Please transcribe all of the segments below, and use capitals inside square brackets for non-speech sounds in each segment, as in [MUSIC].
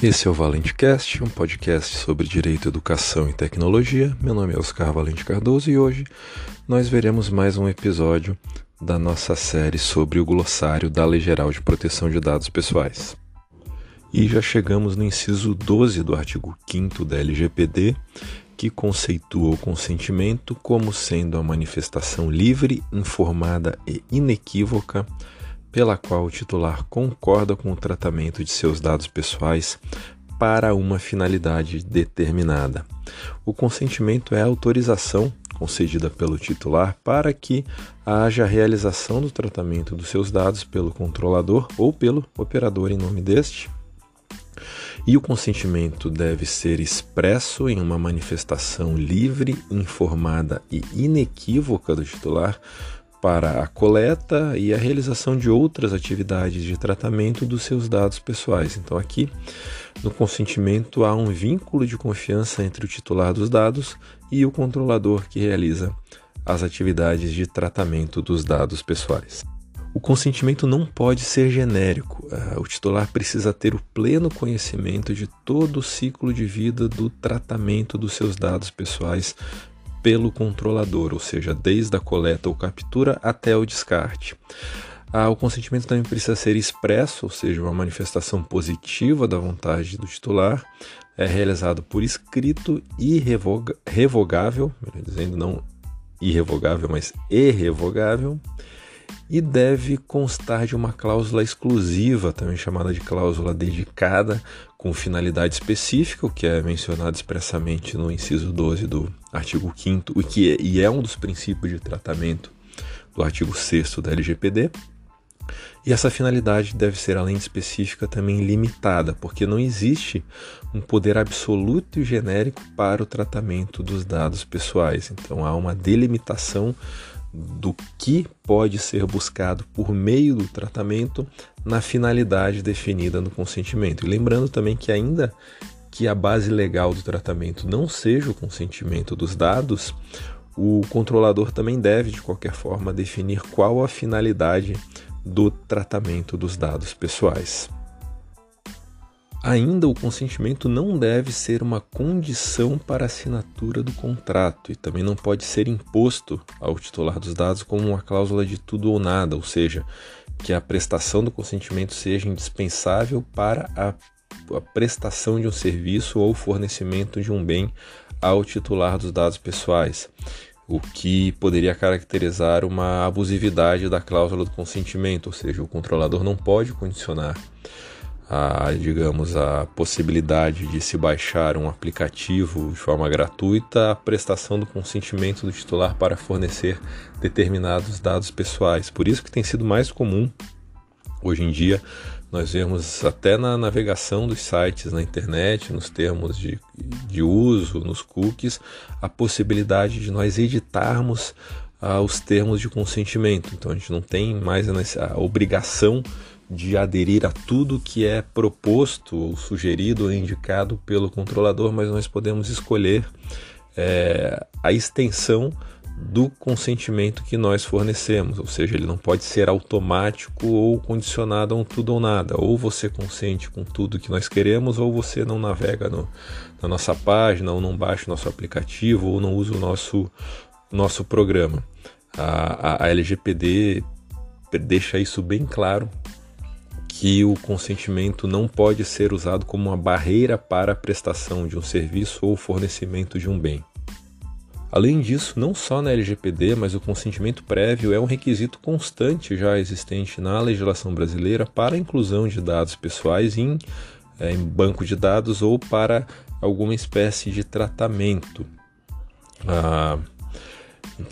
Esse é o ValenteCast, um podcast sobre direito, educação e tecnologia. Meu nome é Oscar Valente Cardoso e hoje nós veremos mais um episódio da nossa série sobre o glossário da Lei Geral de Proteção de Dados Pessoais. E já chegamos no inciso 12 do artigo 5 da LGPD, que conceitua o consentimento como sendo a manifestação livre, informada e inequívoca pela qual o titular concorda com o tratamento de seus dados pessoais para uma finalidade determinada. O consentimento é a autorização concedida pelo titular para que haja realização do tratamento dos seus dados pelo controlador ou pelo operador em nome deste. E o consentimento deve ser expresso em uma manifestação livre, informada e inequívoca do titular para a coleta e a realização de outras atividades de tratamento dos seus dados pessoais. Então, aqui no consentimento há um vínculo de confiança entre o titular dos dados e o controlador que realiza as atividades de tratamento dos dados pessoais. O consentimento não pode ser genérico. Ah, o titular precisa ter o pleno conhecimento de todo o ciclo de vida do tratamento dos seus dados pessoais pelo controlador, ou seja, desde a coleta ou captura até o descarte. Ah, o consentimento também precisa ser expresso, ou seja, uma manifestação positiva da vontade do titular, é realizado por escrito irrevoga revogável, melhor dizendo, não irrevogável, mas irrevogável, e deve constar de uma cláusula exclusiva, também chamada de cláusula dedicada, com finalidade específica, o que é mencionado expressamente no inciso 12 do artigo 5 que é, e é um dos princípios de tratamento do artigo 6 da LGPD. E essa finalidade deve ser, além de específica, também limitada, porque não existe um poder absoluto e genérico para o tratamento dos dados pessoais. Então há uma delimitação do que pode ser buscado por meio do tratamento na finalidade definida no consentimento. E lembrando também que, ainda que a base legal do tratamento não seja o consentimento dos dados, o controlador também deve, de qualquer forma, definir qual a finalidade do tratamento dos dados pessoais. Ainda o consentimento não deve ser uma condição para a assinatura do contrato e também não pode ser imposto ao titular dos dados como uma cláusula de tudo ou nada, ou seja, que a prestação do consentimento seja indispensável para a, a prestação de um serviço ou fornecimento de um bem ao titular dos dados pessoais, o que poderia caracterizar uma abusividade da cláusula do consentimento, ou seja, o controlador não pode condicionar a, digamos, a possibilidade de se baixar um aplicativo de forma gratuita, a prestação do consentimento do titular para fornecer determinados dados pessoais. Por isso que tem sido mais comum hoje em dia nós vemos até na navegação dos sites na internet, nos termos de, de uso, nos cookies, a possibilidade de nós editarmos ah, os termos de consentimento. Então a gente não tem mais a, a obrigação de aderir a tudo que é proposto, ou sugerido ou indicado pelo controlador, mas nós podemos escolher é, a extensão do consentimento que nós fornecemos, ou seja, ele não pode ser automático ou condicionado a um tudo ou nada. Ou você consente com tudo que nós queremos, ou você não navega no, na nossa página, ou não baixa o nosso aplicativo, ou não usa o nosso, nosso programa. A, a, a LGPD deixa isso bem claro que o consentimento não pode ser usado como uma barreira para a prestação de um serviço ou fornecimento de um bem. Além disso, não só na LGPD, mas o consentimento prévio é um requisito constante já existente na legislação brasileira para a inclusão de dados pessoais em, é, em banco de dados ou para alguma espécie de tratamento. Ah,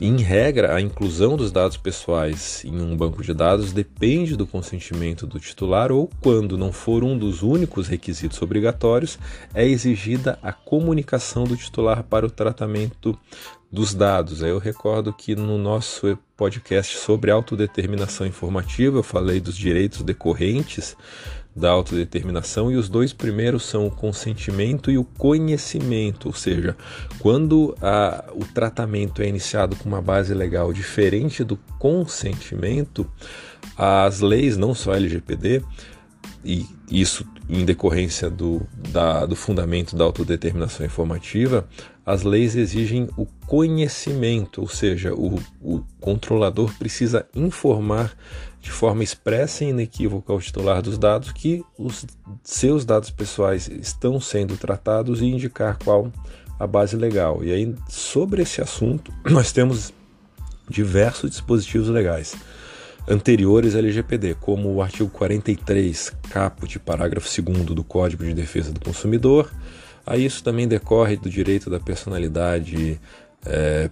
em regra, a inclusão dos dados pessoais em um banco de dados depende do consentimento do titular ou, quando não for um dos únicos requisitos obrigatórios, é exigida a comunicação do titular para o tratamento dos dados. Eu recordo que no nosso podcast sobre autodeterminação informativa eu falei dos direitos decorrentes da autodeterminação e os dois primeiros são o consentimento e o conhecimento, ou seja, quando a, o tratamento é iniciado com uma base legal diferente do consentimento, as leis, não só a LGPD, e isso em decorrência do, da, do fundamento da autodeterminação informativa, as leis exigem o conhecimento, ou seja, o, o controlador precisa informar de forma expressa e inequívoca ao titular dos dados que os seus dados pessoais estão sendo tratados e indicar qual a base legal. E aí, sobre esse assunto, [CLEARS THROAT] nós temos diversos dispositivos legais anteriores à LGPD, como o artigo 43, caput, parágrafo 2 do Código de Defesa do Consumidor. Aí isso também decorre do direito da personalidade, é,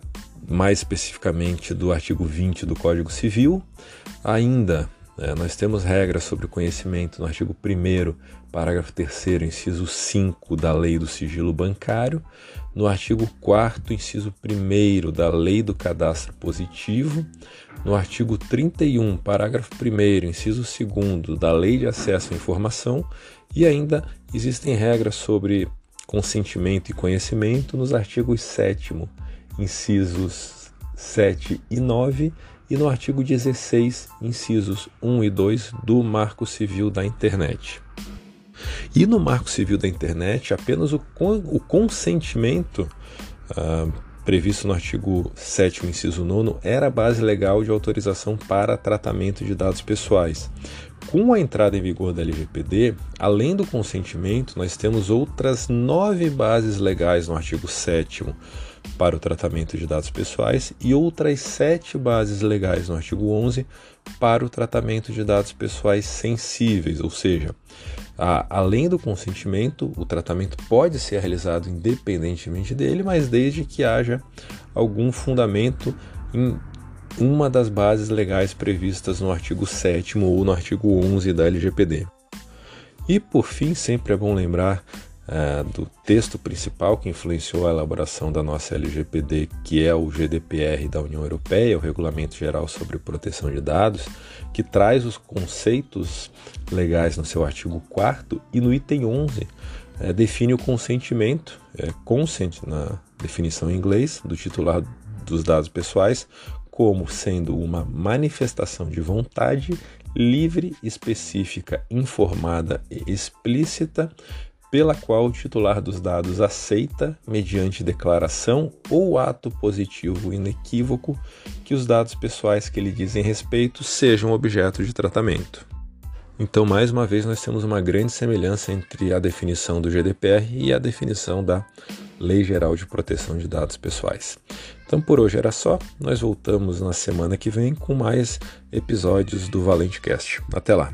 mais especificamente do artigo 20 do Código Civil. Ainda é, nós temos regras sobre conhecimento no artigo 1, parágrafo 3, inciso 5 da Lei do Sigilo Bancário, no artigo 4, inciso 1 da Lei do Cadastro Positivo, no artigo 31, parágrafo 1, inciso 2 da Lei de Acesso à Informação, e ainda existem regras sobre consentimento e conhecimento nos artigos 7, incisos 7 e 9 e no artigo 16, incisos 1 e 2 do Marco Civil da Internet. E no Marco Civil da Internet, apenas o, o consentimento ah, previsto no artigo 7, inciso 9, era a base legal de autorização para tratamento de dados pessoais. Com a entrada em vigor da LGPD, além do consentimento, nós temos outras nove bases legais no artigo 7 para o tratamento de dados pessoais e outras sete bases legais no artigo 11 para o tratamento de dados pessoais sensíveis, ou seja, a, além do consentimento, o tratamento pode ser realizado independentemente dele, mas desde que haja algum fundamento em uma das bases legais previstas no artigo 7 ou no artigo 11 da LGPD. E por fim, sempre é bom lembrar uh, do texto principal que influenciou a elaboração da nossa LGPD, que é o GDPR da União Europeia, o Regulamento Geral sobre Proteção de Dados, que traz os conceitos legais no seu artigo 4 e no item 11 é, define o consentimento, é, consent na definição em inglês, do titular dos dados pessoais, como sendo uma manifestação de vontade livre, específica, informada e explícita pela qual o titular dos dados aceita, mediante declaração ou ato positivo inequívoco, que os dados pessoais que lhe dizem respeito sejam objeto de tratamento. Então, mais uma vez, nós temos uma grande semelhança entre a definição do GDPR e a definição da Lei Geral de Proteção de Dados Pessoais. Então, por hoje era só. Nós voltamos na semana que vem com mais episódios do Valente Cast. Até lá!